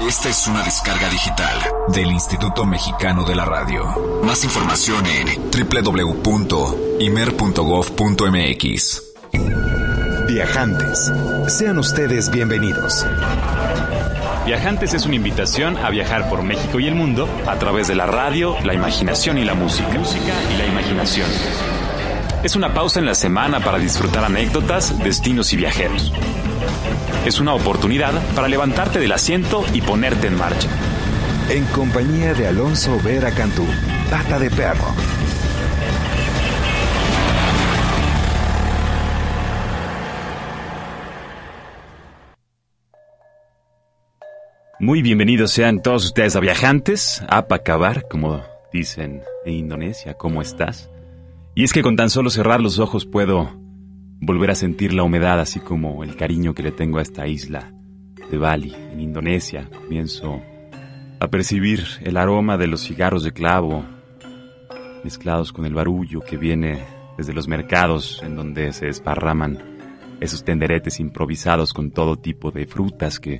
Esta es una descarga digital del Instituto Mexicano de la Radio. Más información en www.imer.gov.mx. Viajantes, sean ustedes bienvenidos. Viajantes es una invitación a viajar por México y el mundo a través de la radio, la imaginación y la música. Música y la imaginación. Es una pausa en la semana para disfrutar anécdotas, destinos y viajeros. Es una oportunidad para levantarte del asiento y ponerte en marcha. En compañía de Alonso Vera Cantú, Pata de Perro. Muy bienvenidos sean todos ustedes a Viajantes, a Pacabar, como dicen en Indonesia, ¿cómo estás? Y es que con tan solo cerrar los ojos puedo volver a sentir la humedad, así como el cariño que le tengo a esta isla de Bali, en Indonesia. Comienzo a percibir el aroma de los cigarros de clavo, mezclados con el barullo que viene desde los mercados en donde se desparraman esos tenderetes improvisados con todo tipo de frutas que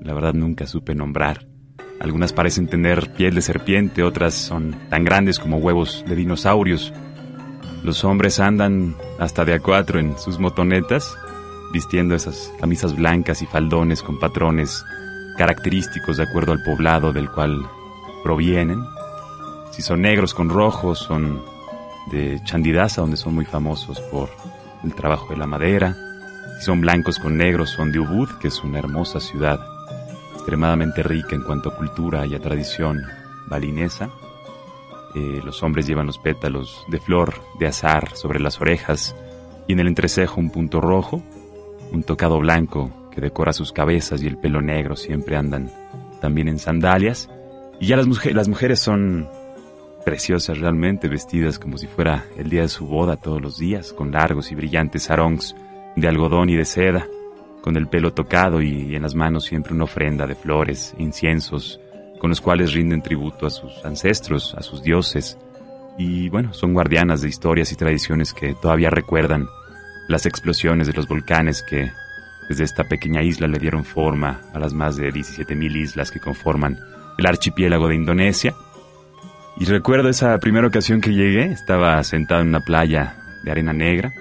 la verdad nunca supe nombrar. Algunas parecen tener piel de serpiente, otras son tan grandes como huevos de dinosaurios. Los hombres andan hasta de a cuatro en sus motonetas, vistiendo esas camisas blancas y faldones con patrones característicos de acuerdo al poblado del cual provienen. Si son negros con rojos, son de Chandidasa, donde son muy famosos por el trabajo de la madera. Si son blancos con negros, son de Ubud, que es una hermosa ciudad extremadamente rica en cuanto a cultura y a tradición balinesa. Los hombres llevan los pétalos de flor de azar sobre las orejas y en el entrecejo un punto rojo, un tocado blanco que decora sus cabezas y el pelo negro siempre andan también en sandalias. Y ya las, las mujeres son preciosas realmente, vestidas como si fuera el día de su boda todos los días, con largos y brillantes sarongs de algodón y de seda, con el pelo tocado y en las manos siempre una ofrenda de flores, inciensos, con los cuales rinden tributo a sus ancestros, a sus dioses, y bueno, son guardianas de historias y tradiciones que todavía recuerdan las explosiones de los volcanes que desde esta pequeña isla le dieron forma a las más de 17.000 islas que conforman el archipiélago de Indonesia. Y recuerdo esa primera ocasión que llegué, estaba sentado en una playa de arena negra,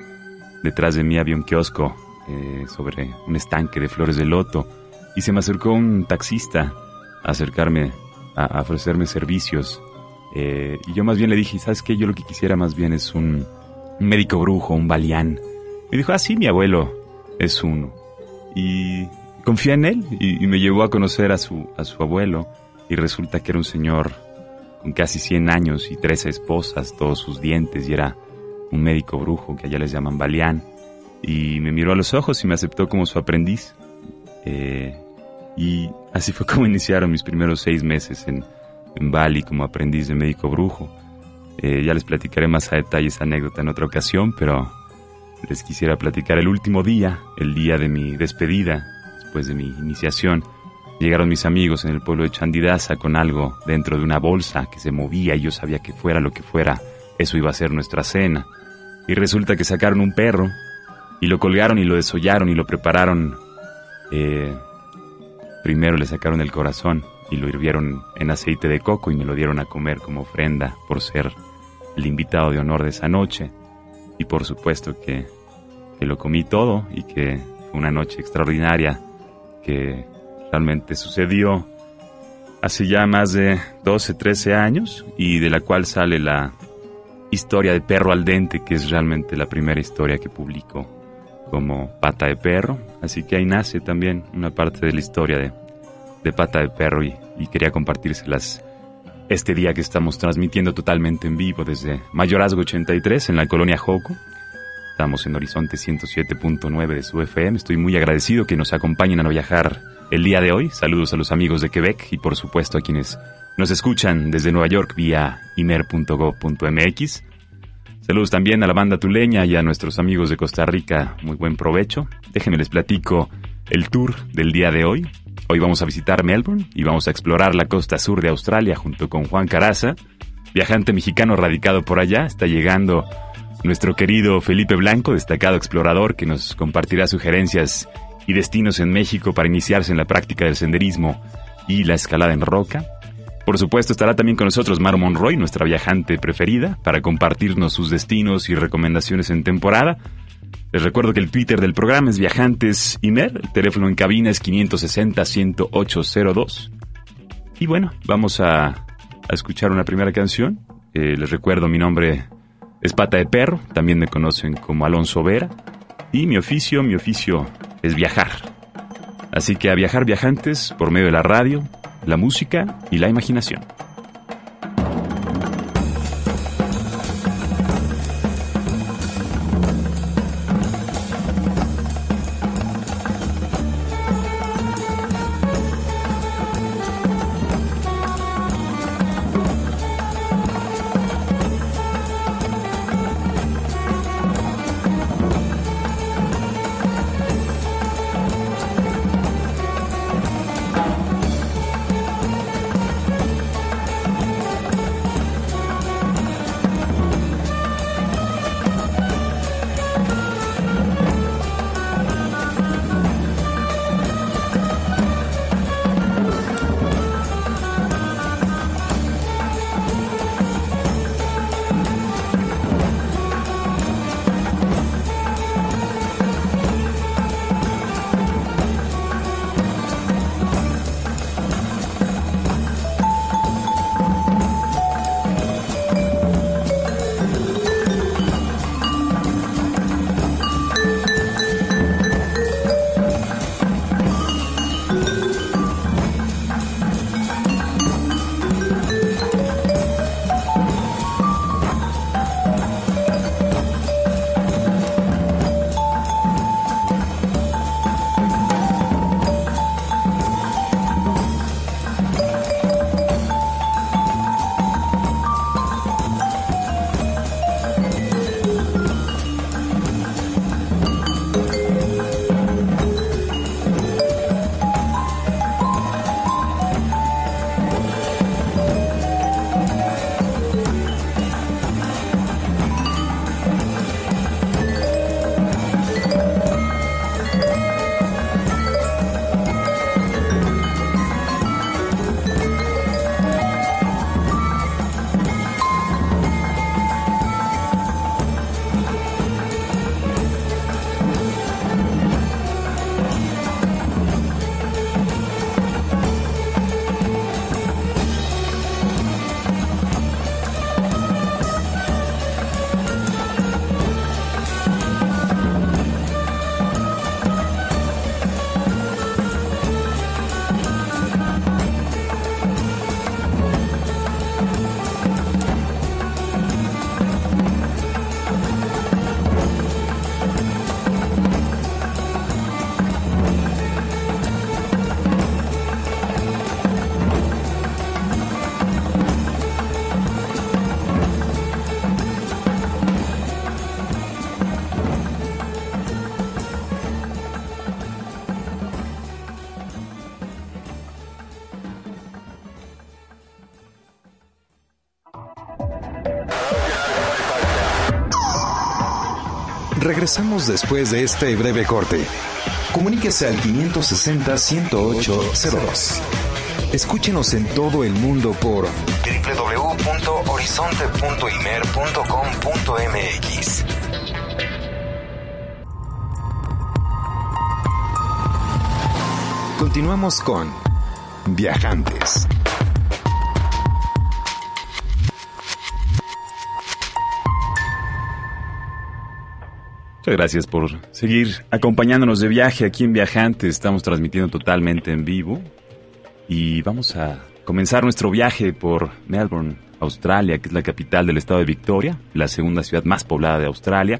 detrás de mí había un kiosco eh, sobre un estanque de flores de loto. Y se me acercó un taxista acercarme, a, ofrecerme servicios. Eh, y yo más bien le dije, ¿sabes qué? Yo lo que quisiera más bien es un, médico brujo, un balián. Me dijo, ah, sí, mi abuelo es uno. Y confié en él y, me llevó a conocer a su, a su abuelo y resulta que era un señor con casi 100 años y 13 esposas, todos sus dientes y era un médico brujo que allá les llaman balián y me miró a los ojos y me aceptó como su aprendiz. Eh, y así fue como iniciaron mis primeros seis meses en, en Bali como aprendiz de médico brujo. Eh, ya les platicaré más a detalle esa anécdota en otra ocasión, pero les quisiera platicar el último día, el día de mi despedida, después de mi iniciación. Llegaron mis amigos en el pueblo de Chandidasa con algo dentro de una bolsa que se movía y yo sabía que fuera lo que fuera, eso iba a ser nuestra cena. Y resulta que sacaron un perro y lo colgaron y lo desollaron y lo prepararon. Eh, primero le sacaron el corazón y lo hirvieron en aceite de coco y me lo dieron a comer como ofrenda por ser el invitado de honor de esa noche. Y por supuesto que, que lo comí todo y que fue una noche extraordinaria que realmente sucedió hace ya más de 12, 13 años y de la cual sale la historia de Perro al Dente, que es realmente la primera historia que publico como Pata de Perro, así que ahí nace también una parte de la historia de, de Pata de Perro y, quería compartírselas este día que estamos transmitiendo totalmente en vivo desde Mayorazgo 83 en la colonia Joco. Estamos en Horizonte 107.9 de su FM. Estoy muy agradecido que nos acompañen a viajar el día de hoy. Saludos a los amigos de Quebec y por supuesto a quienes nos escuchan desde Nueva York vía imer.gov.mx. Saludos también a la banda tuleña y a nuestros amigos de Costa Rica. Muy buen provecho. Déjenme les platico el tour del día de hoy. Hoy vamos a visitar Melbourne y vamos a explorar la costa sur de Australia junto con Juan Caraza, viajante mexicano radicado por allá. Está llegando nuestro querido Felipe Blanco, destacado explorador que nos compartirá sugerencias y destinos en México para iniciarse en la práctica del senderismo y la escalada en roca. Por supuesto estará también con nosotros Mar Monroy, nuestra viajante preferida, para compartirnos sus destinos y recomendaciones en temporada. Les recuerdo que el Twitter del programa es Viajantes Imer, el teléfono en cabina es 560-10802. Y bueno, vamos a, escuchar una primera canción. Eh, les recuerdo, mi nombre es Pata de Perro, también me conocen como Alonso Vera. Y mi oficio, mi oficio es viajar. Así que a viajar viajantes por medio de la radio, la música y la imaginación. Regresamos después de este breve corte. Comuníquese al 560-10802. Escúchenos en todo el mundo por www.horizonte.imer.com.mx. Continuamos con Viajantes. Muchas gracias por seguir acompañándonos de viaje aquí en Viajantes. Estamos transmitiendo totalmente en vivo y vamos a comenzar nuestro viaje por Melbourne, Australia, que es la capital del estado de Victoria, la segunda ciudad más poblada de Australia.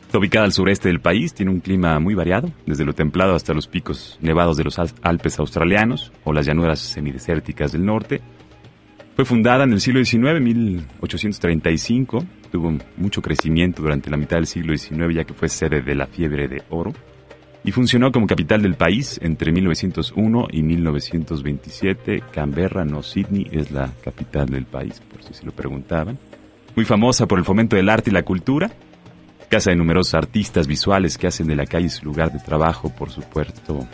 Está ubicada al sureste del país, tiene un clima muy variado, desde lo templado hasta los picos nevados de los Alpes australianos o las llanuras semidesérticas del norte. Fue fundada en el siglo XIX, 1835. Tuvo mucho crecimiento durante la mitad del siglo XIX, ya que fue sede de la fiebre de oro. Y funcionó como capital del país entre 1901 y 1927. Canberra, no Sydney, es la capital del país, por si se lo preguntaban. Muy famosa por el fomento del arte y la cultura. casa de numerosos artistas visuales que hacen de la calle su lugar de trabajo, por supuesto.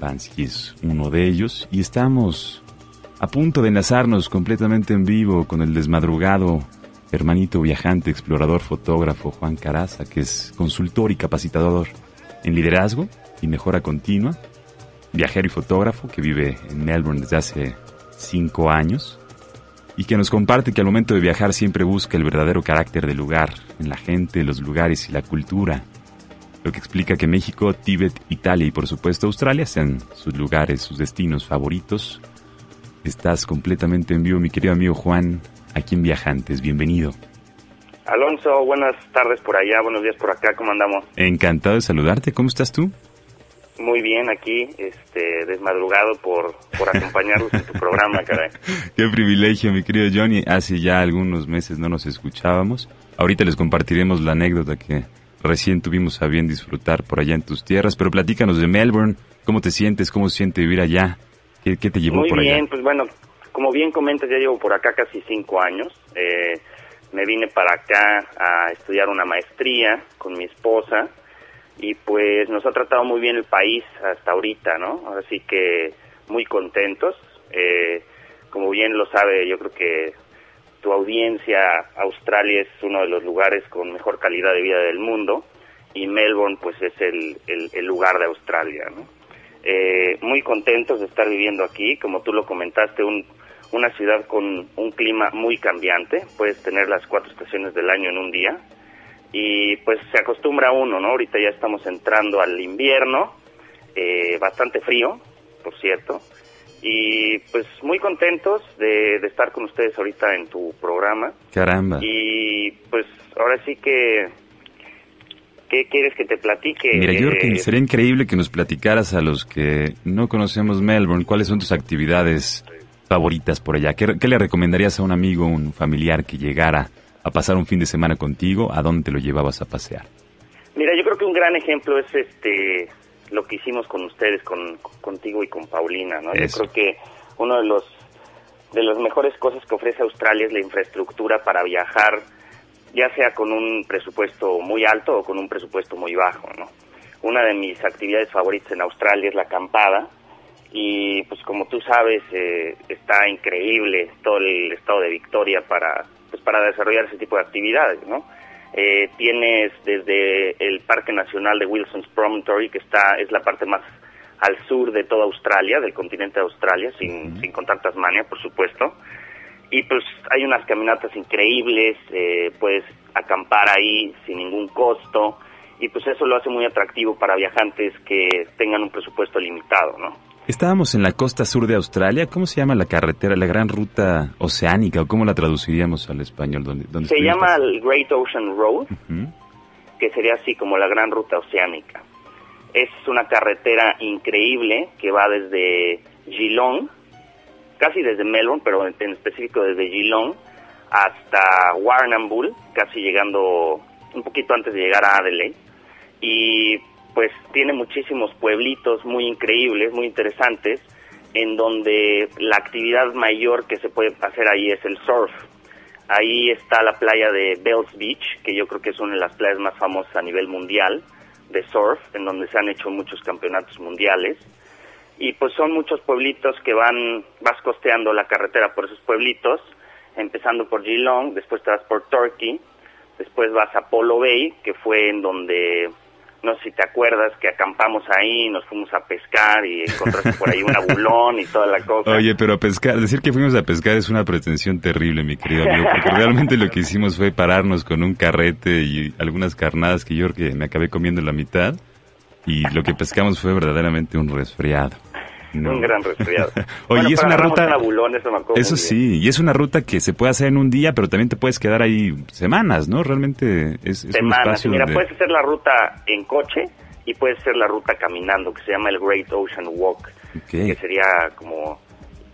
Bansky es uno de ellos y estamos a punto de enlazarnos completamente en vivo con el desmadrugado hermanito viajante, explorador, fotógrafo Juan Caraza, que es consultor y capacitador en liderazgo y mejora continua, viajero y fotógrafo que vive en Melbourne desde hace cinco años y que nos comparte que al momento de viajar siempre busca el verdadero carácter del lugar, en la gente, los lugares y la cultura, lo que explica que México, Tíbet, Italia y por supuesto Australia sean sus lugares, sus destinos favoritos. Estás completamente en vivo, mi querido amigo Juan, aquí en Viajantes, bienvenido. Alonso, buenas tardes por allá, buenos días por acá, ¿cómo andamos? Encantado de saludarte, ¿cómo estás tú? Muy bien, aquí, este, desmadrugado por, por acompañarnos en tu programa, caray. Qué privilegio, mi querido Johnny. Hace ya algunos meses no nos escuchábamos. Ahorita les compartiremos la anécdota que recién tuvimos a bien disfrutar por allá en tus tierras, pero platícanos de Melbourne, ¿cómo te sientes? ¿Cómo se siente vivir allá? ¿Qué, te llevó por allá? Muy bien, pues bueno, como bien comentas, ya llevo por acá casi cinco años. Eh, me vine para acá a estudiar una maestría con mi esposa y pues nos ha tratado muy bien el país hasta ahorita, ¿no? Ahora sí que muy contentos. Eh, como bien lo sabe, yo creo que tu audiencia, Australia es uno de los lugares con mejor calidad de vida del mundo y Melbourne pues es el, el, lugar de Australia, ¿no? Eh, muy contentos de estar viviendo aquí, como tú lo comentaste, un, una ciudad con un clima muy cambiante, puedes tener las cuatro estaciones del año en un día, y pues se acostumbra uno, ¿no? Ahorita ya estamos entrando al invierno, eh, bastante frío, por cierto, y pues muy contentos de, estar con ustedes ahorita en tu programa. Caramba. Y pues ahora sí que ¿Qué quieres que te platique? Mira, yo creo que eh, sería increíble que nos platicaras a los que no conocemos Melbourne, cuáles son tus actividades favoritas por allá. ¿Qué, qué le recomendarías a un amigo, un familiar que llegara a pasar un fin de semana contigo, ¿a dónde te lo llevabas a pasear? Mira, yo creo que un gran ejemplo es este lo que hicimos con ustedes, con, contigo y con Paulina, ¿no? Yo creo que uno de los de las mejores cosas que ofrece Australia es la infraestructura para viajar, ya sea con un presupuesto muy alto o con un presupuesto muy bajo, ¿no? Una de mis actividades favoritas en Australia es la acampada y pues como tú sabes eh, está increíble todo el estado de Victoria para pues para desarrollar ese tipo de actividades, ¿no? Eh, tienes desde el Parque Nacional de Wilson's Promontory, que está es la parte más al sur de toda Australia, del continente de Australia, sin, sin contar Tasmania, por supuesto. Y pues hay unas caminatas increíbles, eh, puedes acampar ahí sin ningún costo, y pues eso lo hace muy atractivo para viajantes que tengan un presupuesto limitado, ¿no? Estábamos en la costa sur de Australia. ¿Cómo se llama la carretera, la gran ruta oceánica o cómo la traduciríamos al español? ¿Dónde, se llama el Great Ocean Road, que sería así como la gran ruta oceánica. Es una carretera increíble que va desde Geelong, casi desde Melbourne, pero en específico desde Geelong, hasta Warrnambool, casi llegando un poquito antes de llegar a Adelaide. Y pues tiene muchísimos pueblitos muy increíbles, muy interesantes, en donde la actividad mayor que se puede hacer ahí es el surf. Ahí está la playa de Bells Beach, que yo creo que es una de las playas más famosas a nivel mundial de surf, en donde se han hecho muchos campeonatos mundiales. Y pues son muchos pueblitos que van, vas costeando la carretera por esos pueblitos, empezando por Geelong, después te vas por Turkey, después vas a Polo Bay, que fue en donde no sé si te acuerdas que acampamos ahí, nos fuimos a pescar y encontraste por ahí un abulón y toda la cosa. Oye, pero pescar, decir que fuimos a pescar es una pretensión terrible, mi querido amigo, porque realmente lo que hicimos fue pararnos con un carrete y algunas carnadas que yo que me acabé comiendo la mitad y lo que pescamos fue verdaderamente un resfriado. Un gran resfriado. Oye, es una ruta... eso, sí, y es una ruta que se puede hacer en un día, pero también te puedes quedar ahí semanas, ¿no? Realmente es, es semanas. un espacio Mira, puedes hacer la ruta en coche y puedes hacer la ruta caminando, que se llama el Great Ocean Walk, que sería como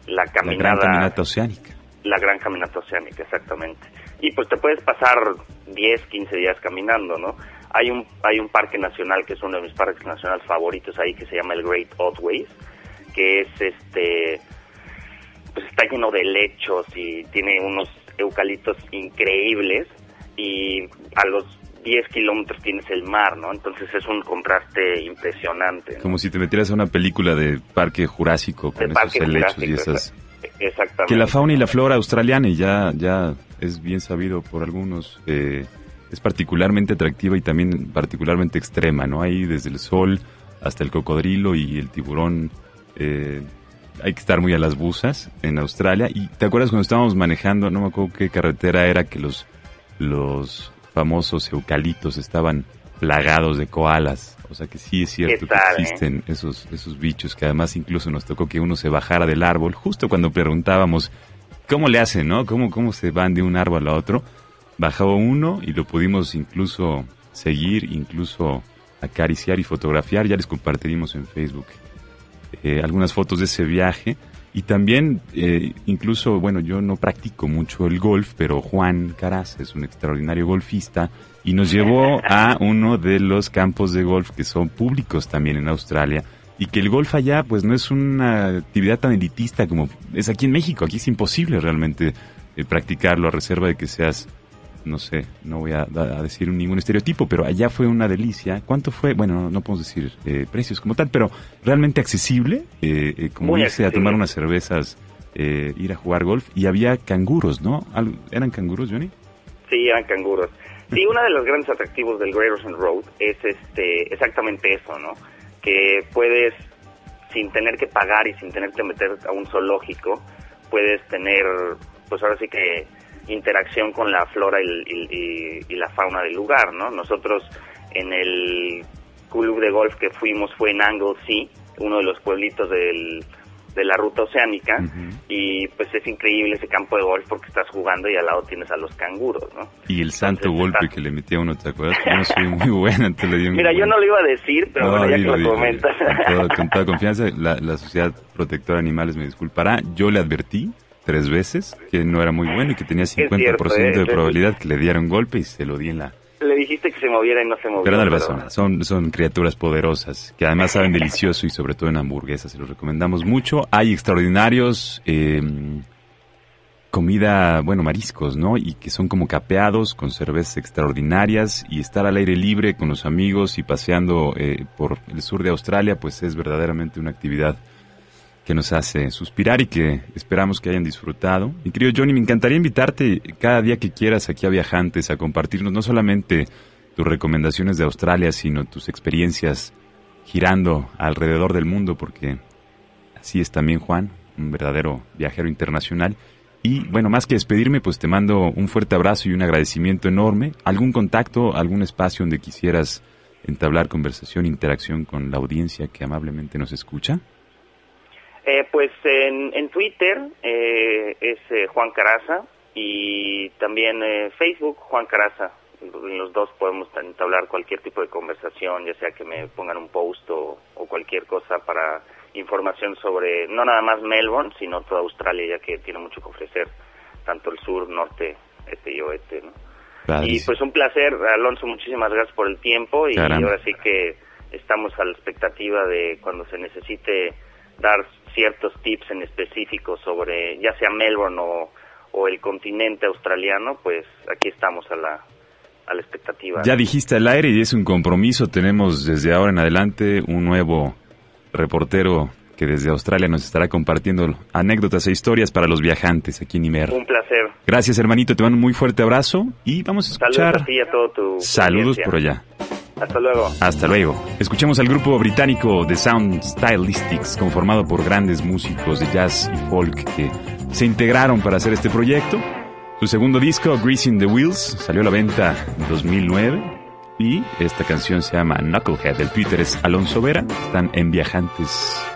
la caminada... La gran caminata oceánica. La gran caminata oceánica, exactamente. Y pues te puedes pasar 10, 15 días caminando, ¿no? Hay un, hay un parque nacional que es uno de mis parques nacionales favoritos ahí que se llama el Great Otways, que es este pues está lleno de lechos y tiene unos eucaliptos increíbles y a los 10 kilómetros tienes el mar, ¿no? Entonces es un contraste impresionante. Como si te metieras a una película de Parque Jurásico con esos helechos y esas... Exactamente. Que la fauna y la flora australiana, y ya, ya es bien sabido por algunos, eh, es particularmente atractiva y también particularmente extrema, ¿no? Hay desde el sol hasta el cocodrilo y el tiburón. Eh, hay que estar muy a las busas en Australia. Y te acuerdas cuando estábamos manejando, no me acuerdo qué carretera era, que los, los famosos eucaliptos estaban plagados de koalas. O sea que sí es cierto que eh? existen esos, esos bichos que además incluso nos tocó que uno se bajara del árbol justo cuando preguntábamos cómo le hacen, ¿no? ¿Cómo, cómo se van de un árbol a otro? Bajaba uno y lo pudimos incluso seguir, incluso acariciar y fotografiar. Ya les compartiremos en Facebook eh, algunas fotos de ese viaje. Y también, eh, incluso, bueno, yo no practico mucho el golf, pero Juan Caraz es un extraordinario golfista y nos llevó a uno de los campos de golf que son públicos también en Australia y que el golf allá pues no es una actividad tan elitista como es aquí en México. Aquí es imposible realmente eh, practicarlo a reserva de que seas no sé, no voy a, decir ningún estereotipo, pero allá fue una delicia. ¿Cuánto fue? Bueno, no, podemos decir eh, precios como tal, pero realmente accesible, eh, eh como irse a tomar unas cervezas, eh, ir a jugar golf, y había canguros, ¿no? ¿Eran canguros, Johnny? Sí, eran canguros. Sí, uno de los grandes atractivos del Great Ocean Road es este, exactamente eso, ¿no? Que puedes, sin tener que pagar y sin tener que meter a un zoológico, puedes tener, pues ahora sí que interacción con la flora y, la fauna del lugar, ¿no? Nosotros en el club de golf que fuimos fue en Anglesey, uno de los pueblitos del, de la ruta oceánica, y pues es increíble ese campo de golf porque estás jugando y al lado tienes a los canguros, ¿no? Y el santo golpe que le metía uno, ¿te acuerdas? no soy muy buena, te lo digo. Mira, yo no lo iba a decir, pero ya que lo, comentas. Con toda, confianza, la, la Sociedad Protectora de Animales me disculpará, yo le advertí tres veces, que no era muy bueno y que tenía 50% ¿eh? de probabilidad que le diera un golpe y se lo di en la... Le dijiste que se moviera y no se movió. Pero no son, son criaturas poderosas, que además saben delicioso y sobre todo en hamburguesas, se los recomendamos mucho. Hay extraordinarios... Em, comida, bueno, mariscos, ¿no? Y que son como capeados con cervezas extraordinarias y estar al aire libre con los amigos y paseando eh, por el sur de Australia, pues es verdaderamente una actividad que nos hace suspirar y que esperamos que hayan disfrutado. Mi querido Johnny, me encantaría invitarte cada día que quieras aquí a Viajantes a compartirnos no solamente tus recomendaciones de Australia, sino tus experiencias girando alrededor del mundo, porque así es también Juan, un verdadero viajero internacional. Y bueno, más que despedirme, pues te mando un fuerte abrazo y un agradecimiento enorme. ¿Algún contacto, algún espacio donde quisieras entablar conversación, interacción con la audiencia que amablemente nos escucha? Eh, pues en, en Twitter eh, es eh, Juan Caraza y también Facebook Juan Caraza. En los dos podemos entablar cualquier tipo de conversación, ya sea que me pongan un post o, cualquier cosa para información sobre no nada más Melbourne, sino toda Australia, ya que tiene mucho que ofrecer, tanto el sur, norte, este y oeste. ¿no? Y pues un placer, Alonso, muchísimas gracias por el tiempo y ahora sí que estamos a la expectativa de cuando se necesite dar ciertos tips en específico sobre ya sea Melbourne o, el continente australiano, pues aquí estamos a la, a la expectativa. Ya dijiste al aire y es un compromiso. Tenemos desde ahora en adelante un nuevo reportero que desde Australia nos estará compartiendo anécdotas e historias para los viajantes aquí en Imer. Un placer. Gracias, hermanito. Te mando un muy fuerte abrazo y vamos a escuchar. Saludos a todo tu. Saludos por allá. Hasta luego. Hasta luego. Escuchemos al grupo británico The Sound Stylistics, conformado por grandes músicos de jazz y folk que se integraron para hacer este proyecto. Su segundo disco, Greasing the Wheels, salió a la venta en 2009 y esta canción se llama Knucklehead. El Twitter es Alonso Vera. Están en Viajantes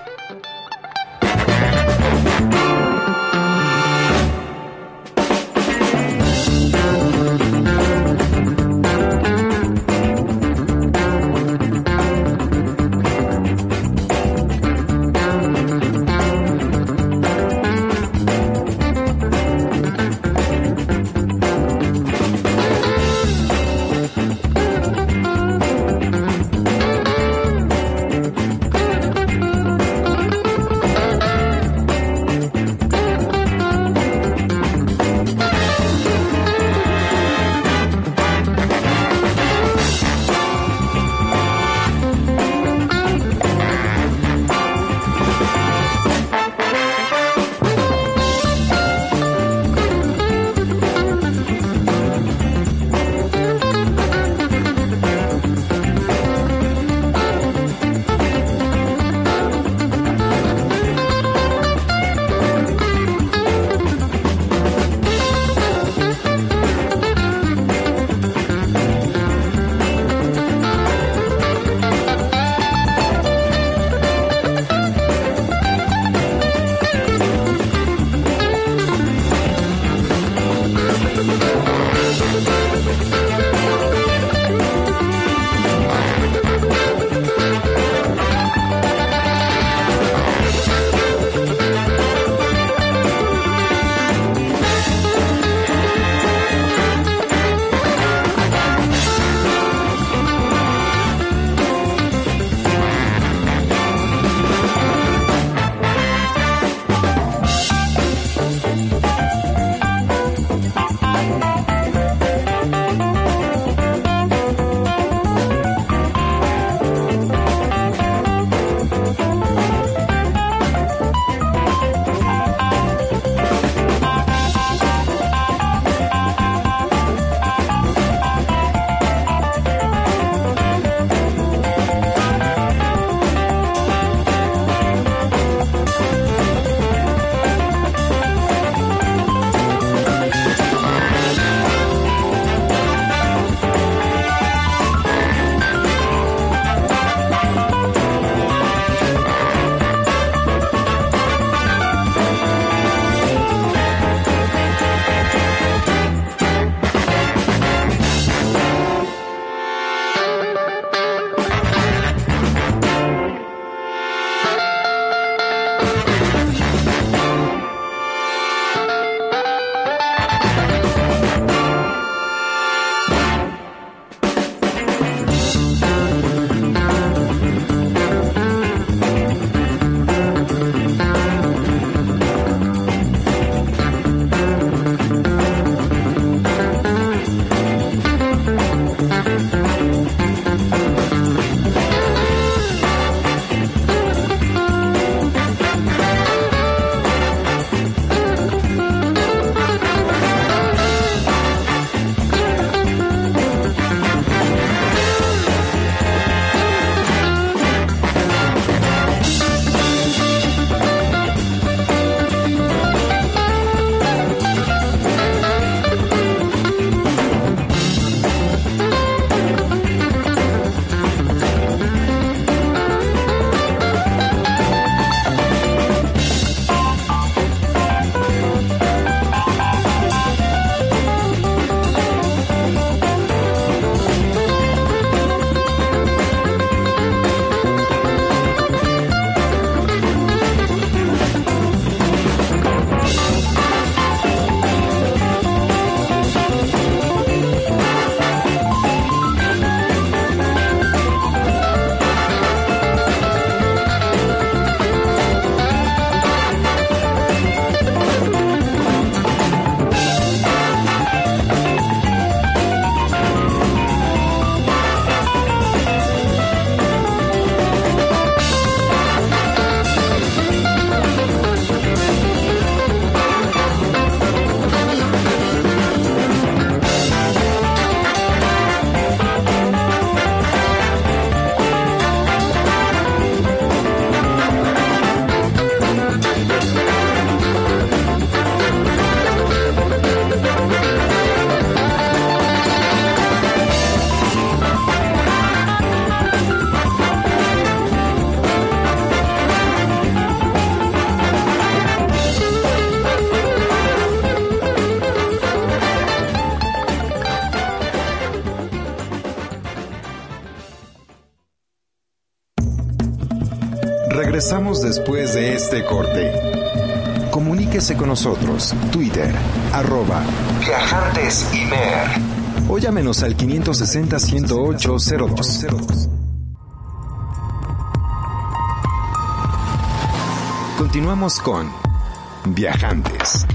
corte. Comuníquese con nosotros. Twitter, arroba Viajantes. O llámenos al 560-108-02. Continuamos con Viajantes.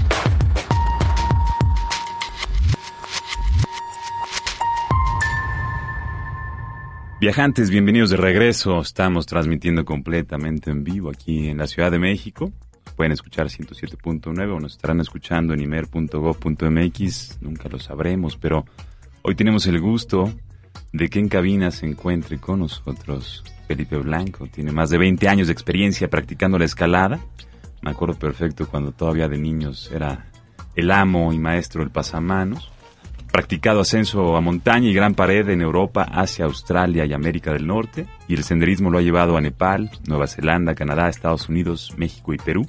Viajantes, bienvenidos de regreso. Estamos transmitiendo completamente en vivo aquí en la Ciudad de México. Pueden escuchar 107.9 o nos estarán escuchando en imer.gov.mx. Nunca lo sabremos, pero hoy tenemos el gusto de que en cabina se encuentre con nosotros Felipe Blanco. Tiene más de 20 años de experiencia practicando la escalada. Me acuerdo perfecto cuando todavía de niños era el amo y maestro del pasamanos practicado ascenso a montaña y gran pared en Europa, Asia, Australia y América del Norte, y el senderismo lo ha llevado a Nepal, Nueva Zelanda, Canadá, Estados Unidos, México y Perú.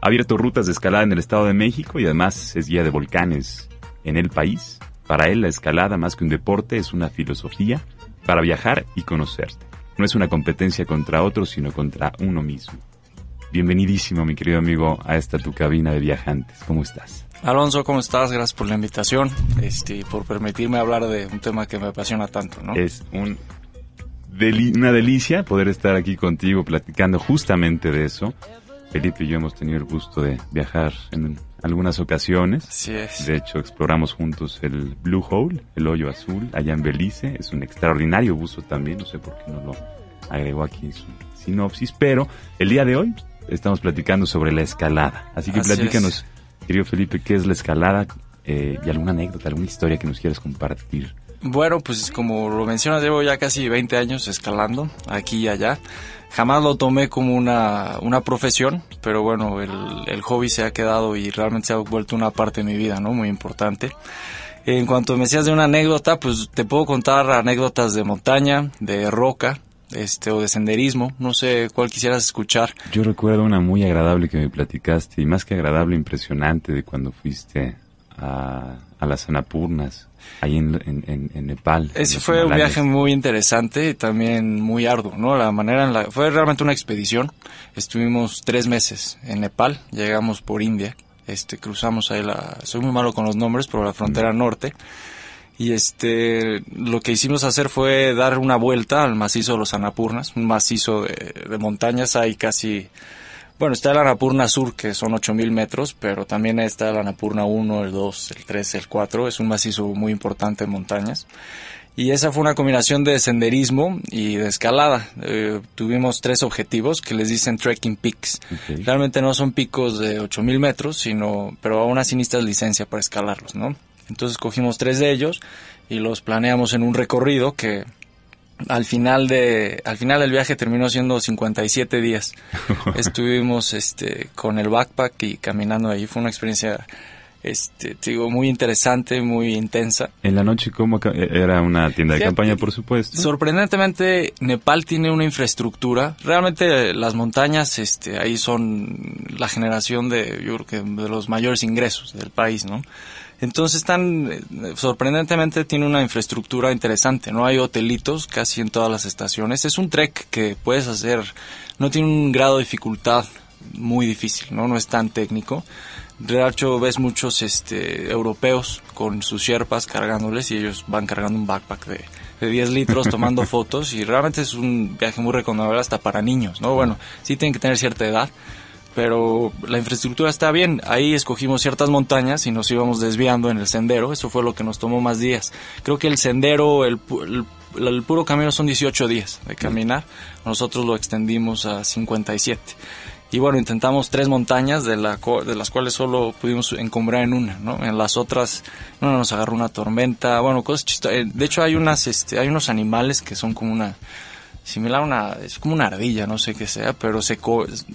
Ha abierto rutas de escalada en el Estado de México y además es guía de volcanes en el país. Para él la escalada, más que un deporte, es una filosofía para viajar y conocerte. No es una competencia contra otros, sino contra uno mismo. Bienvenidísimo, mi querido amigo, a esta tu cabina de viajantes. ¿Cómo estás? Alonso, ¿cómo estás? Gracias por la invitación este, y por permitirme hablar de un tema que me apasiona tanto. ¿no? Es un una delicia poder estar aquí contigo platicando justamente de eso. Felipe y yo hemos tenido el gusto de viajar en algunas ocasiones. Así es. De hecho, exploramos juntos el Blue Hole, el hoyo azul, allá en Belice. Es un extraordinario buzo también, no sé por qué no lo agregó aquí en su sinopsis, pero el día de hoy estamos platicando sobre la escalada. Así que platícanos Querido Felipe, ¿qué es la escalada? Eh, y alguna anécdota, alguna historia que nos quieras compartir. Bueno, pues como lo mencionas, llevo ya casi 20 años escalando aquí y allá. Jamás lo tomé como una, una profesión, pero bueno, el, el, hobby se ha quedado y realmente se ha vuelto una parte de mi vida, ¿no? Muy importante. En cuanto me decías de una anécdota, pues te puedo contar anécdotas de montaña, de roca, este o de senderismo, no sé cuál quisieras escuchar. Yo recuerdo una muy agradable que me platicaste y más que agradable, impresionante de cuando fuiste a, a las Anapurnas, ahí en, en, Nepal. Ese fue un viaje muy interesante y también muy arduo, ¿no? La manera en la fue realmente una expedición. Estuvimos tres meses en Nepal, llegamos por India, este cruzamos ahí la, soy muy malo con los nombres, pero la frontera norte y este lo que hicimos hacer fue dar una vuelta al macizo de los Anapurnas, un macizo de, montañas, hay casi, bueno, está el Anapurna Sur que son 8000 metros, pero también está el Anapurna 1, el 2, el 3, el 4, es un macizo muy importante de montañas. Y esa fue una combinación de senderismo y de escalada. Eh, tuvimos tres objetivos que les dicen trekking peaks. Realmente no son picos de 8000 metros, sino, pero aún así necesitas licencia para escalarlos, ¿no? Entonces cogimos tres de ellos y los planeamos en un recorrido que al final de al final del viaje terminó siendo 57 días. Estuvimos este con el backpack y caminando ahí, fue una experiencia este, digo, muy interesante, muy intensa. En la noche, ¿cómo era una tienda de campaña, por supuesto? Sorprendentemente, Nepal tiene una infraestructura. Realmente las montañas, este, ahí son la generación de, yo creo que de los mayores ingresos del país, ¿no? Entonces están, eh, sorprendentemente tiene una infraestructura interesante, no hay hotelitos casi en todas las estaciones. Es un trek que puedes hacer, no tiene un grado de dificultad muy difícil, no, no es tan técnico. De hecho ves muchos este, europeos con sus sherpas cargándoles y ellos van cargando un backpack de, de 10 litros tomando fotos y realmente es un viaje muy recomendable hasta para niños, ¿no? Bueno, sí tienen que tener cierta edad, pero la infraestructura está bien. Ahí escogimos ciertas montañas y nos íbamos desviando en el sendero. Eso fue lo que nos tomó más días. Creo que el sendero, el, el, puro camino son 18 días de caminar. Nosotros lo extendimos a 57. Y bueno, intentamos tres montañas, de, la, de las cuales solo pudimos encumbrar en una, ¿no? En las otras, no nos agarró una tormenta, bueno, cosas chistosas. Eh, de hecho, hay, unas, este, hay unos animales que son como una similar a una, es como una ardilla, no sé qué sea, pero se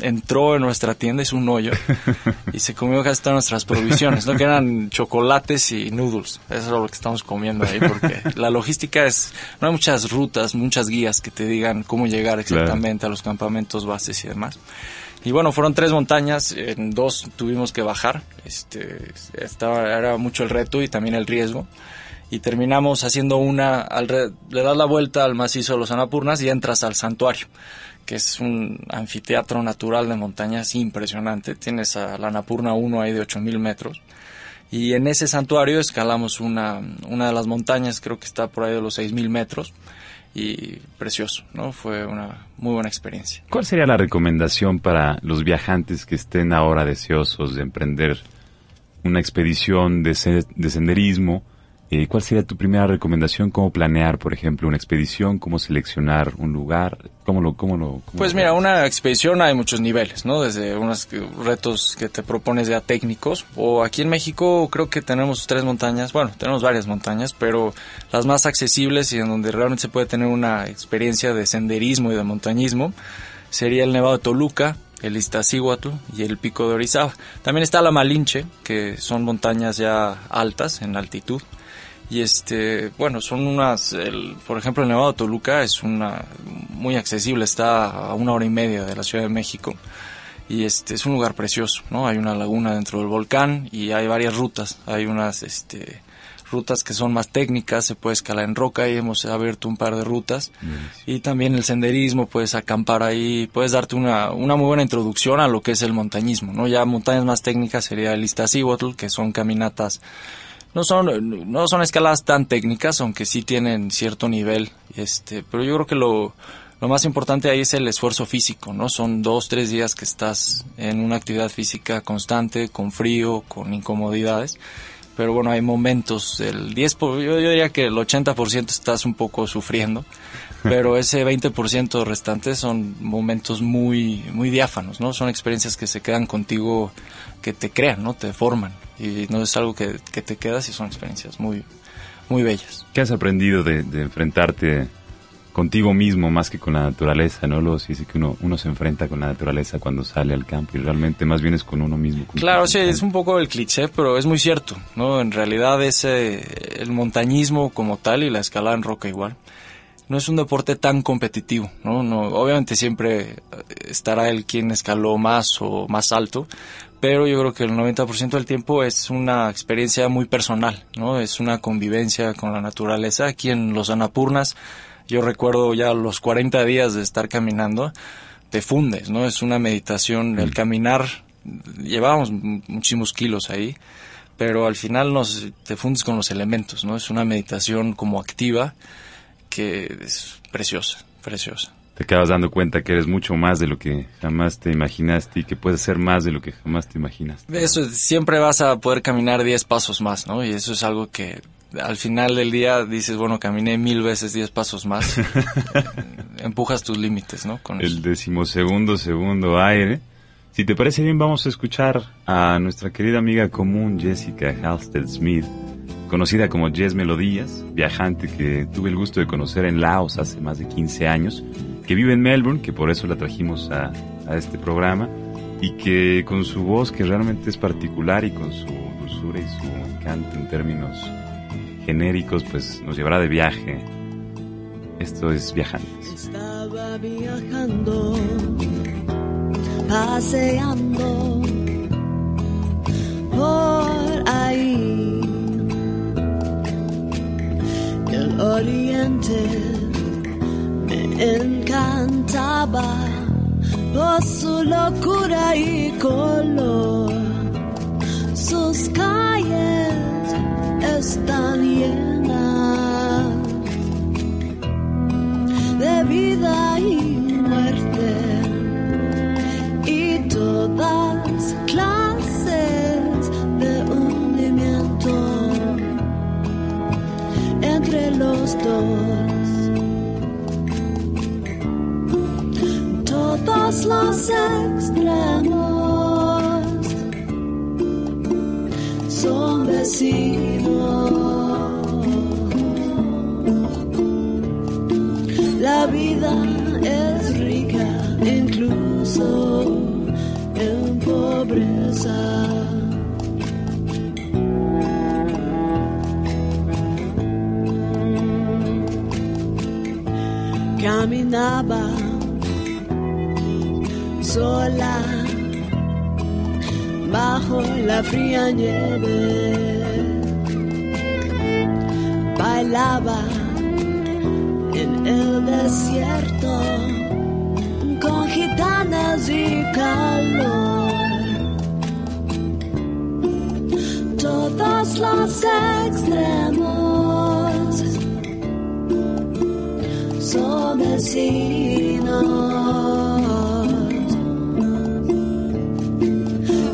entró en nuestra tienda, es un hoyo, y se comió casi todas nuestras provisiones, ¿no? Que eran chocolates y noodles, eso es lo que estamos comiendo ahí, porque la logística es, no hay muchas rutas, muchas guías que te digan cómo llegar exactamente a los campamentos bases y demás. Y bueno, fueron tres montañas, en dos tuvimos que bajar, este, estaba, era mucho el reto y también el riesgo y terminamos haciendo una, le das la vuelta al macizo de los Anapurnas y entras al santuario, que es un anfiteatro natural de montañas impresionante. Tienes a la Napurna 1 ahí de 8000 metros. Y en ese santuario escalamos una, una de las montañas, creo que está por ahí de los 6000 metros. Y precioso, ¿no? Fue una muy buena experiencia. ¿Cuál sería la recomendación para los viajantes que estén ahora deseosos de emprender una expedición de senderismo? Eh, ¿Cuál sería tu primera recomendación? ¿Cómo planear, por ejemplo, una expedición? ¿Cómo seleccionar un lugar? ¿Cómo lo, cómo lo, pues mira, una expedición hay muchos niveles, ¿no? Desde unos retos que te propones ya técnicos, o aquí en México creo que tenemos tres montañas, bueno, tenemos varias montañas, pero las más accesibles y en donde realmente se puede tener una experiencia de senderismo y de montañismo sería el Nevado de Toluca, el Iztaccíhuatl y el Pico de Orizaba. También está la Malinche, que son montañas ya altas en altitud. Y este bueno son unas el, por ejemplo el Nevado de Toluca es una muy accesible está a una hora y media de la Ciudad de México. Y este es un lugar precioso no hay una laguna dentro del volcán y hay varias rutas hay unas este rutas que son más técnicas se puede escalar en roca y hemos abierto un par de rutas y también el senderismo puedes acampar ahí puedes darte una, una muy buena introducción a lo que es el montañismo no ya montañas más técnicas sería el Iztaccíhuatl que son caminatas no son, no son escaladas tan técnicas, aunque sí tienen cierto nivel, este, pero yo creo que lo, lo más importante ahí es el esfuerzo físico, ¿no? Son dos, tres días que estás en una actividad física constante, con frío, con incomodidades. Pero bueno, hay momentos, el 10, yo, yo diría que el 80% estás un poco sufriendo, pero ese 20% restante son momentos muy, muy diáfanos, ¿no? Son experiencias que se quedan contigo, que te crean, ¿no? Te forman y no es algo que, te quedas y son experiencias muy, muy bellas. ¿Qué has aprendido de, enfrentarte contigo mismo más que con la naturaleza, ¿no? Dice que uno, uno se enfrenta con la naturaleza cuando sale al campo y realmente más bien es con uno mismo. claro, sí, es un poco el cliché, pero es muy cierto, ¿no? En realidad ese, el montañismo como tal y la escalada en roca igual, no es un deporte tan competitivo, ¿no? no obviamente siempre estará el quien escaló más o más alto, pero yo creo que el 90% del tiempo es una experiencia muy personal, ¿no? Es una convivencia con la naturaleza. Aquí en los Anapurnas, yo recuerdo ya los 40 días de estar caminando, te fundes, ¿no? Es una meditación, el mm. caminar, llevábamos muchísimos kilos ahí, pero al final nos, te fundes con los elementos, ¿no? Es una meditación como activa que es preciosa, preciosa te acabas dando cuenta que eres mucho más de lo que jamás te imaginaste y que puedes ser más de lo que jamás te imaginaste. Eso, siempre vas a poder caminar 10 pasos más, ¿no? Y eso es algo que al final del día dices, bueno, caminé mil veces 10 pasos más. Empujas tus límites, ¿no? Con El decimosegundo segundo aire. Si te parece bien, vamos a escuchar a nuestra querida amiga común Jessica Halstead Smith conocida como Jess Melodías, viajante que tuve el gusto de conocer en Laos hace más de 15 años, que vive en Melbourne, que por eso la trajimos a, este programa, y que con su voz que realmente es particular y con su dulzura y su canto en términos genéricos, pues nos llevará de viaje. Esto es Viajantes. Estaba viajando, paseando por ahí oriente me encantaba por su locura y color. Sus calles están llenas de vida y muerte y todas clases de hundimiento entre los dos. Todos los extremos La vida es rica incluso en pobreza. caminaba sola bajo la fría nieve. En el desierto ventanas y calor. Todos los extremos son vecinos.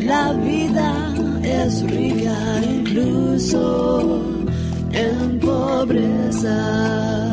La vida es rica incluso pobreza.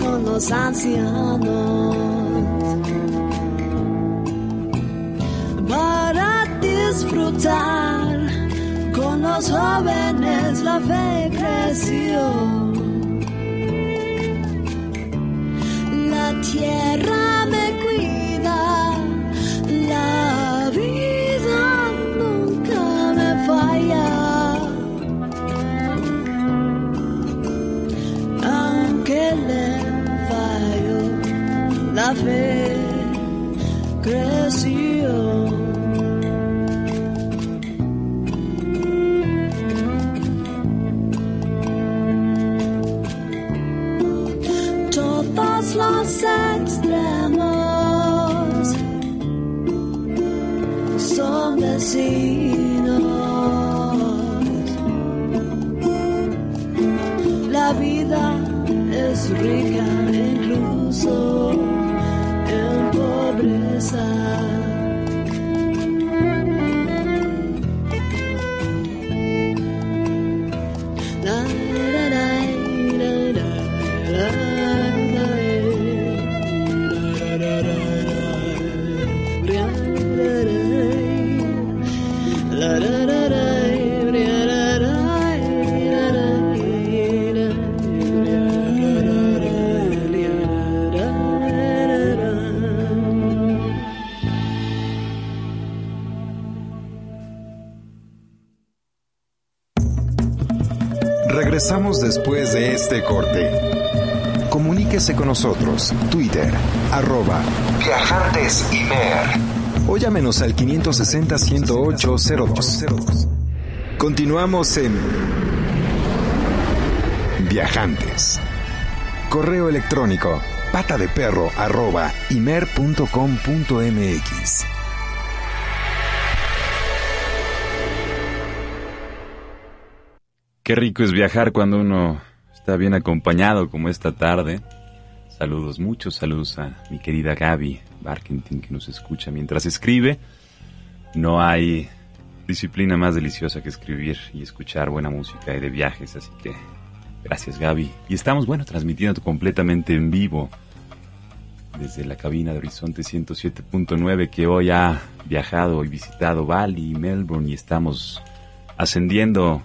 Con los ancianos. Para disfrutar con los jóvenes la fe creció. Este corte. Comuníquese con nosotros, Twitter, arroba Viajantes Imer. O llámenos al 560-108-02. Continuamos en Viajantes. Correo electrónico pata de perro arroba imer.com.mx. Qué rico es viajar cuando uno está bien acompañado como esta tarde. Saludos, muchos saludos a mi querida Gaby Barkentin que nos escucha mientras escribe. No hay disciplina más deliciosa que escribir y escuchar buena música y de viajes, así que gracias Gaby. Y estamos, bueno, transmitiendo completamente en vivo desde la cabina de Horizonte 107.9 que hoy ha viajado y visitado Bali y Melbourne y estamos ascendiendo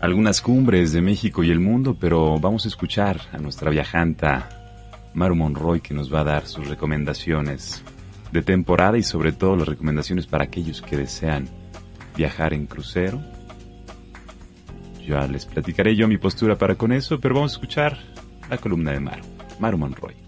algunas cumbres de México y el mundo, pero vamos a escuchar a nuestra viajanta Maru Monroy que nos va a dar sus recomendaciones de temporada y sobre todo las recomendaciones para aquellos que desean viajar en crucero. Ya les platicaré yo mi postura para con eso, pero vamos a escuchar la columna de Maru, Maru Monroy.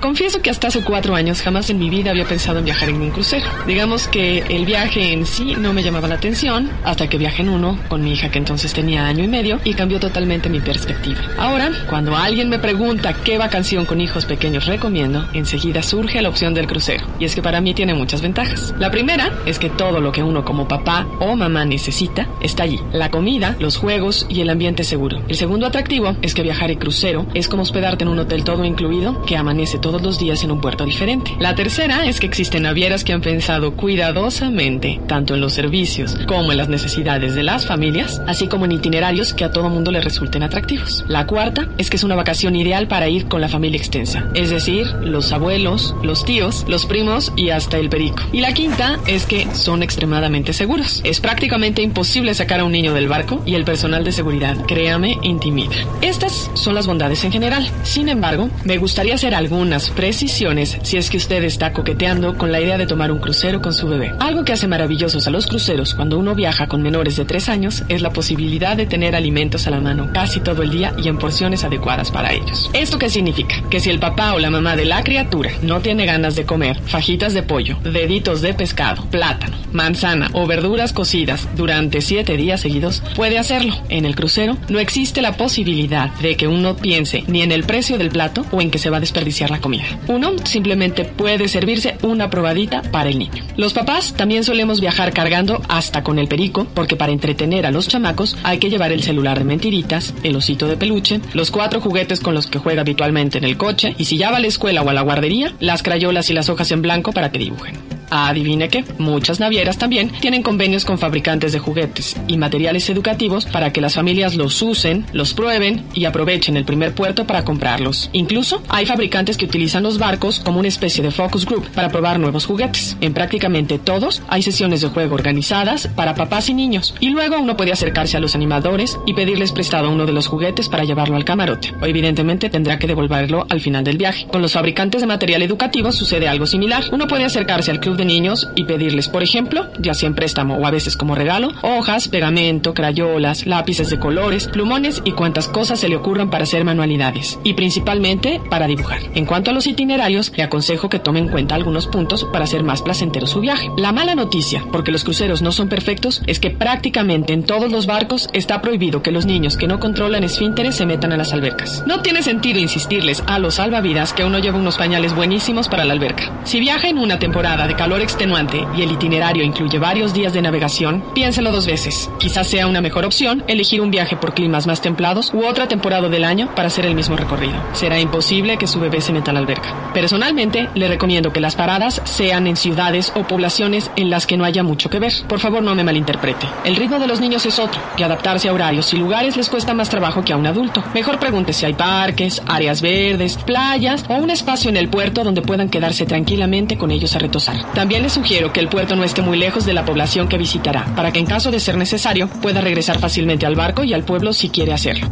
Confieso que hasta hace cuatro años jamás en mi vida había pensado en viajar en un crucero. Digamos que el viaje en sí no me llamaba la atención hasta que viajé en uno con mi hija que entonces tenía año y medio y cambió totalmente mi perspectiva. Ahora, cuando alguien me pregunta qué vacación con hijos pequeños recomiendo, enseguida surge la opción del crucero. Y es que para mí tiene muchas ventajas. La primera es que todo lo que uno como papá o mamá necesita está allí. La comida, los juegos y el ambiente seguro. El segundo atractivo es que viajar en crucero es como hospedarte en un hotel todo incluido que amanece todo todos los días en un puerto diferente. La tercera es que existen navieras que han pensado cuidadosamente tanto en los servicios como en las necesidades de las familias, así como en itinerarios que a todo mundo le resulten atractivos. La cuarta es que es una vacación ideal para ir con la familia extensa, es decir, los abuelos, los tíos, los primos y hasta el perico. Y la quinta es que son extremadamente seguros. Es prácticamente imposible sacar a un niño del barco y el personal de seguridad, créame, intimida. Estas son las bondades en general. Sin embargo, me gustaría hacer algunas precisiones si es que usted está coqueteando con la idea de tomar un crucero con su bebé. Algo que hace maravillosos a los cruceros cuando uno viaja con menores de 3 años es la posibilidad de tener alimentos a la mano casi todo el día y en porciones adecuadas para ellos. ¿Esto qué significa? Que si el papá o la mamá de la criatura no tiene ganas de comer fajitas de pollo, deditos de pescado, plátano, manzana o verduras cocidas durante 7 días seguidos, puede hacerlo. En el crucero no existe la posibilidad de que uno piense ni en el precio del plato o en que se va a desperdiciar la comida. Uno simplemente puede servirse una probadita para el niño. Los papás también solemos viajar cargando hasta con el perico, porque para entretener a los chamacos hay que llevar el celular de mentiritas, el osito de peluche, los cuatro juguetes con los que juega habitualmente en el coche, y si ya va a la escuela o a la guardería, las crayolas y las hojas en blanco para que dibujen. Adivine que muchas navieras también tienen convenios con fabricantes de juguetes y materiales educativos para que las familias los usen, los prueben y aprovechen el primer puerto para comprarlos. Incluso hay fabricantes que utilizan los barcos como una especie de focus group para probar nuevos juguetes. En prácticamente todos hay sesiones de juego organizadas para papás y niños y luego uno puede acercarse a los animadores y pedirles prestado uno de los juguetes para llevarlo al camarote. O evidentemente tendrá que devolverlo al final del viaje. Con los fabricantes de material educativo sucede algo similar. Uno puede acercarse al club de niños y pedirles, por ejemplo, ya sea en préstamo o a veces como regalo, hojas, pegamento, crayolas, lápices de colores, plumones y cuantas cosas se le ocurran para hacer manualidades. Y principalmente para dibujar. En cuanto a los itinerarios, le aconsejo que tome en cuenta algunos puntos para hacer más placentero su viaje. La mala noticia, porque los cruceros no son perfectos, es que prácticamente en todos los barcos está prohibido que los niños que no controlan esfínteres se metan a las albercas. No tiene sentido insistirles a los salvavidas que uno lleva unos pañales buenísimos para la alberca. Si viaja en una temporada de calor extenuante y el itinerario incluye varios días de navegación, piénselo dos veces. Quizás sea una mejor opción elegir un viaje por climas más templados u otra temporada del año para hacer el mismo recorrido. Será imposible que su bebé se meta a la alberca. Personalmente, le recomiendo que las paradas sean en ciudades o poblaciones en las que no haya mucho que ver. Por favor, no me malinterprete. El ritmo de los niños es otro, y adaptarse a horarios y lugares les cuesta más trabajo que a un adulto. Mejor pregunte si hay parques, áreas verdes, playas o un espacio en el puerto donde puedan quedarse tranquilamente con ellos a retosar. También les sugiero que el puerto no esté muy lejos de la población que visitará, para que en caso de ser necesario pueda regresar fácilmente al barco y al pueblo si quiere hacerlo.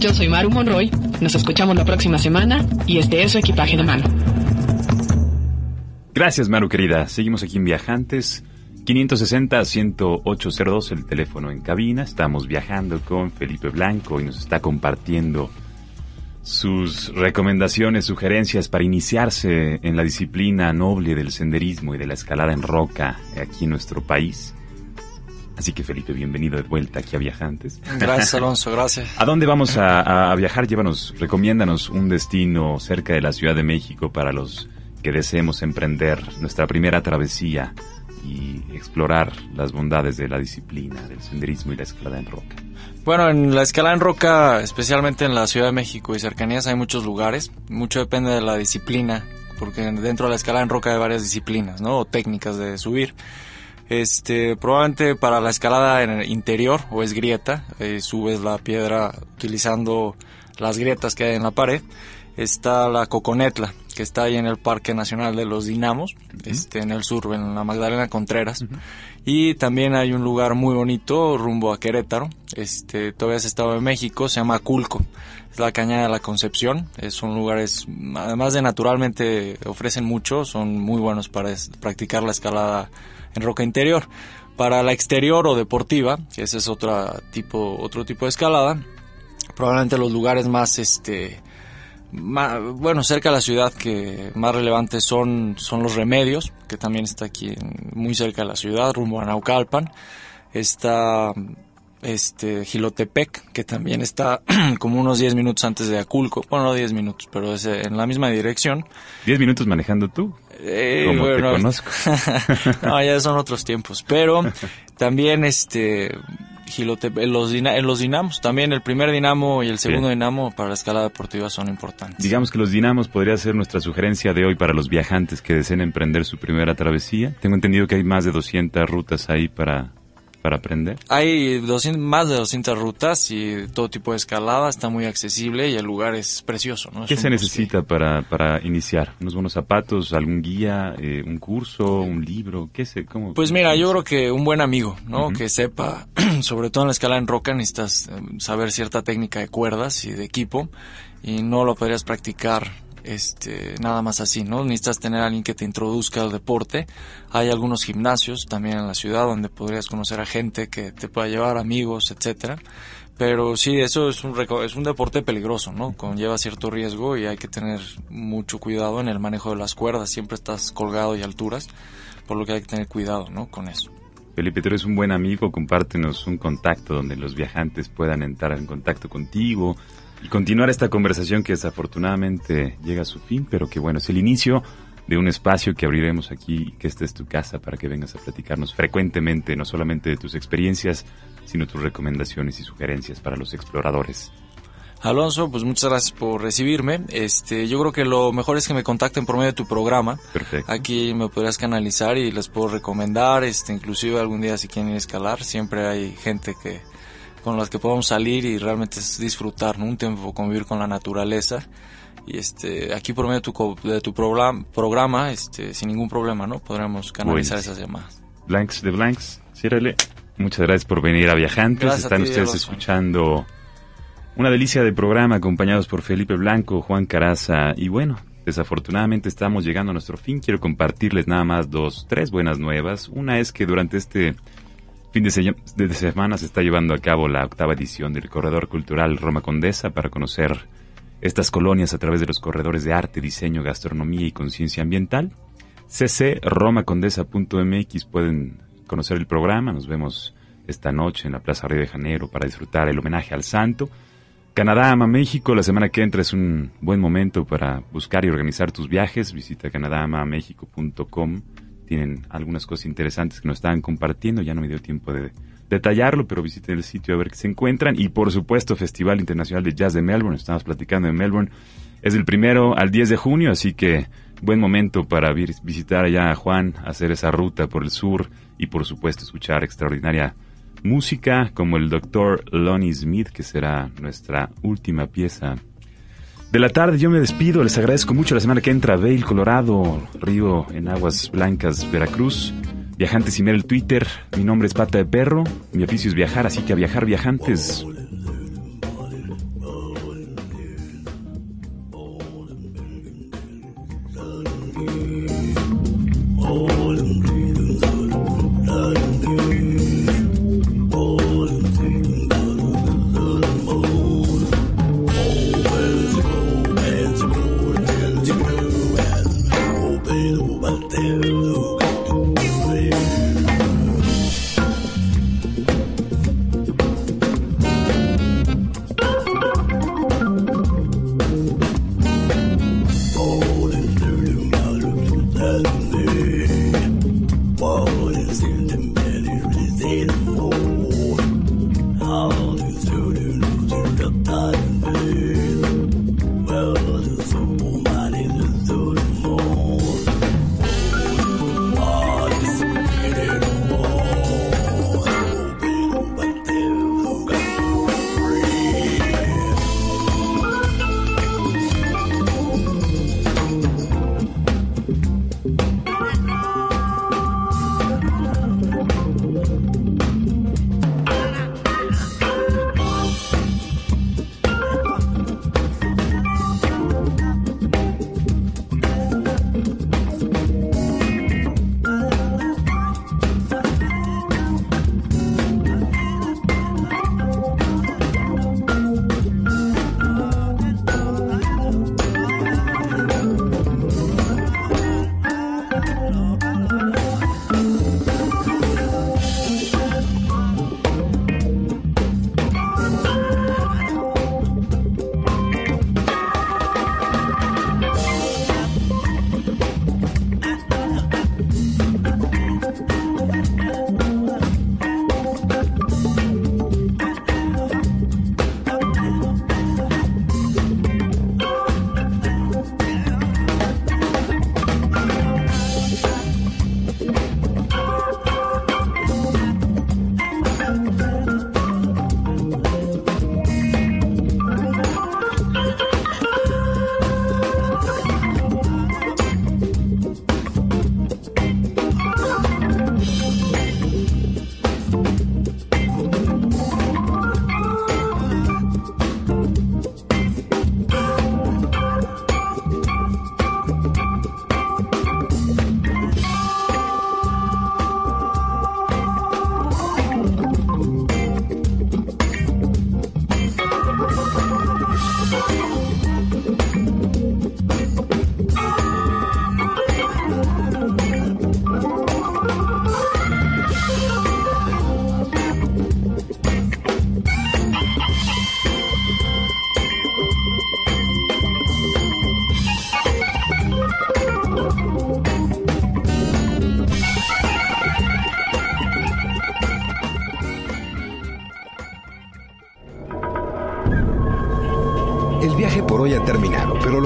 Yo soy Maru Monroy, nos escuchamos la próxima semana y este es su equipaje de mano. Gracias, Maru querida. Seguimos aquí en Viajantes. 560-10802, el teléfono en cabina. Estamos viajando con Felipe Blanco y nos está compartiendo sus recomendaciones, sugerencias para iniciarse en la disciplina noble del senderismo y de la escalada en roca aquí en nuestro país. Así que Felipe, bienvenido de vuelta aquí a Viajantes. Gracias, Alonso, gracias. ¿A dónde vamos a, a viajar? Llévanos, recomiéndanos un destino cerca de la Ciudad de México para los que deseemos emprender nuestra primera travesía y explorar las bondades de la disciplina, del senderismo y la escalada en roca. Bueno, en la escalada en roca, especialmente en la Ciudad de México y cercanías, hay muchos lugares. Mucho depende de la disciplina, porque dentro de la escalada en roca hay varias disciplinas, ¿no? O técnicas de subir. Este, probablemente para la escalada en el interior o es grieta, eh, subes la piedra utilizando las grietas que hay en la pared. Está la Coconetla, que está ahí en el Parque Nacional de los Dinamos, este, en el sur, en la Magdalena Contreras. Y también hay un lugar muy bonito rumbo a Querétaro, este, todavía es Estado de México, se llama Culco. Es la Cañada de la Concepción, son lugares, además de naturalmente ofrecen mucho, son muy buenos para es- practicar la escalada en roca interior. Para la exterior o deportiva, que ese es otra tipo, otro tipo de escalada, probablemente los lugares más, este, ma- bueno, cerca de la ciudad que más relevantes son, son los remedios, que también está aquí muy cerca de la ciudad, rumbo a Naucalpan. Está este Gilotepec, que también está como unos 10 minutos antes de Aculco. Bueno, no 10 minutos, pero es eh, en la misma dirección. ¿Diez minutos manejando tú? Eh, Como te bueno, conozco. no, ya son otros tiempos. Pero también este Gilotepe- en los, en los dinamos. También el primer dinamo y el segundo dinamo para la escalada deportiva son importantes. Digamos que los dinamos podría ser nuestra sugerencia de hoy para los viajantes que deseen emprender su primera travesía. Tengo entendido que hay más de 200 rutas ahí para, para aprender. Hay 200 más de 200 rutas y todo tipo de escalada, está muy accesible y el lugar es precioso. ¿no? Es ¿Qué se necesita para, para iniciar? ¿Unos buenos zapatos, algún guía, eh, un curso, un libro? ¿Qué sé? ¿Cómo? Pues mira, yo creo que un buen amigo, ¿no? Ujú. Que sepa, sobre todo en la escala en roca, necesitas eh, saber cierta técnica de cuerdas y de equipo y no lo podrías practicar este nada más así, ¿no? Necesitas tener a alguien que te introduzca al deporte. Hay algunos gimnasios también en la ciudad donde podrías conocer a gente que te pueda llevar amigos, etcétera. Pero sí, eso es un es un deporte peligroso, ¿no? Conlleva cierto riesgo y hay que tener mucho cuidado en el manejo de las cuerdas. Siempre estás colgado y alturas, por lo que hay que tener cuidado, ¿no? Con eso. Felipe, tú eres un buen amigo, compártenos un contacto donde los viajantes puedan entrar en contacto contigo y continuar esta conversación que desafortunadamente llega a su fin, pero que bueno, es el inicio de un espacio que abriremos aquí, que esta es tu casa para que vengas a platicarnos frecuentemente, no solamente de tus experiencias, sino tus recomendaciones y sugerencias para los exploradores. Alonso, pues muchas gracias por recibirme. Este, yo creo que lo mejor es que me contacten por medio de tu programa. Perfecto. Aquí me podrías canalizar y les puedo recomendar, este, inclusive algún día si quieren ir a escalar, siempre hay gente que con las que podemos salir y realmente es disfrutar, ¿no? Un tiempo convivir con la naturaleza. Y este, aquí por medio de tu, de tu programa, programa, este, sin ningún problema, ¿no? Podremos canalizar esas llamadas. Blanks de Blanks, ciérrale. Muchas gracias por venir a Viajantes. Gracias a Están ti, ustedes Alonso. escuchando una delicia de programa acompañados por Felipe Blanco, Juan Caraza y bueno, desafortunadamente estamos llegando a nuestro fin. Quiero compartirles nada más dos, tres buenas nuevas. Una es que durante este fin de, se- de semana se está llevando a cabo la octava edición del Corredor Cultural Roma Condesa para conocer estas colonias a través de los corredores de arte, diseño, gastronomía y conciencia ambiental ccromacondesa.mx pueden conocer el programa. Nos vemos esta noche en la Plaza Río de Janeiro para disfrutar el homenaje al santo. Canadá ama México. La semana que entra es un buen momento para buscar y organizar tus viajes. Visita canadamamexico.com. Tienen algunas cosas interesantes que nos estaban compartiendo. Ya no me dio tiempo de detallarlo, pero visiten el sitio a ver qué se encuentran. Y por supuesto, Festival Internacional de Jazz de Melbourne. Estamos platicando de Melbourne. Es del primero al 10 de junio, así que buen momento para visitar allá a Juan, hacer esa ruta por el sur y por supuesto escuchar extraordinaria música como el Dr. Lonnie Smith, que será nuestra última pieza de la tarde. Yo me despido, les agradezco mucho la semana que entra, Vail, Colorado, Río en Aguas Blancas, Veracruz. Viajantes y mira el Twitter, mi nombre es Pata de Perro, mi oficio es viajar, así que a viajar viajantes. Falling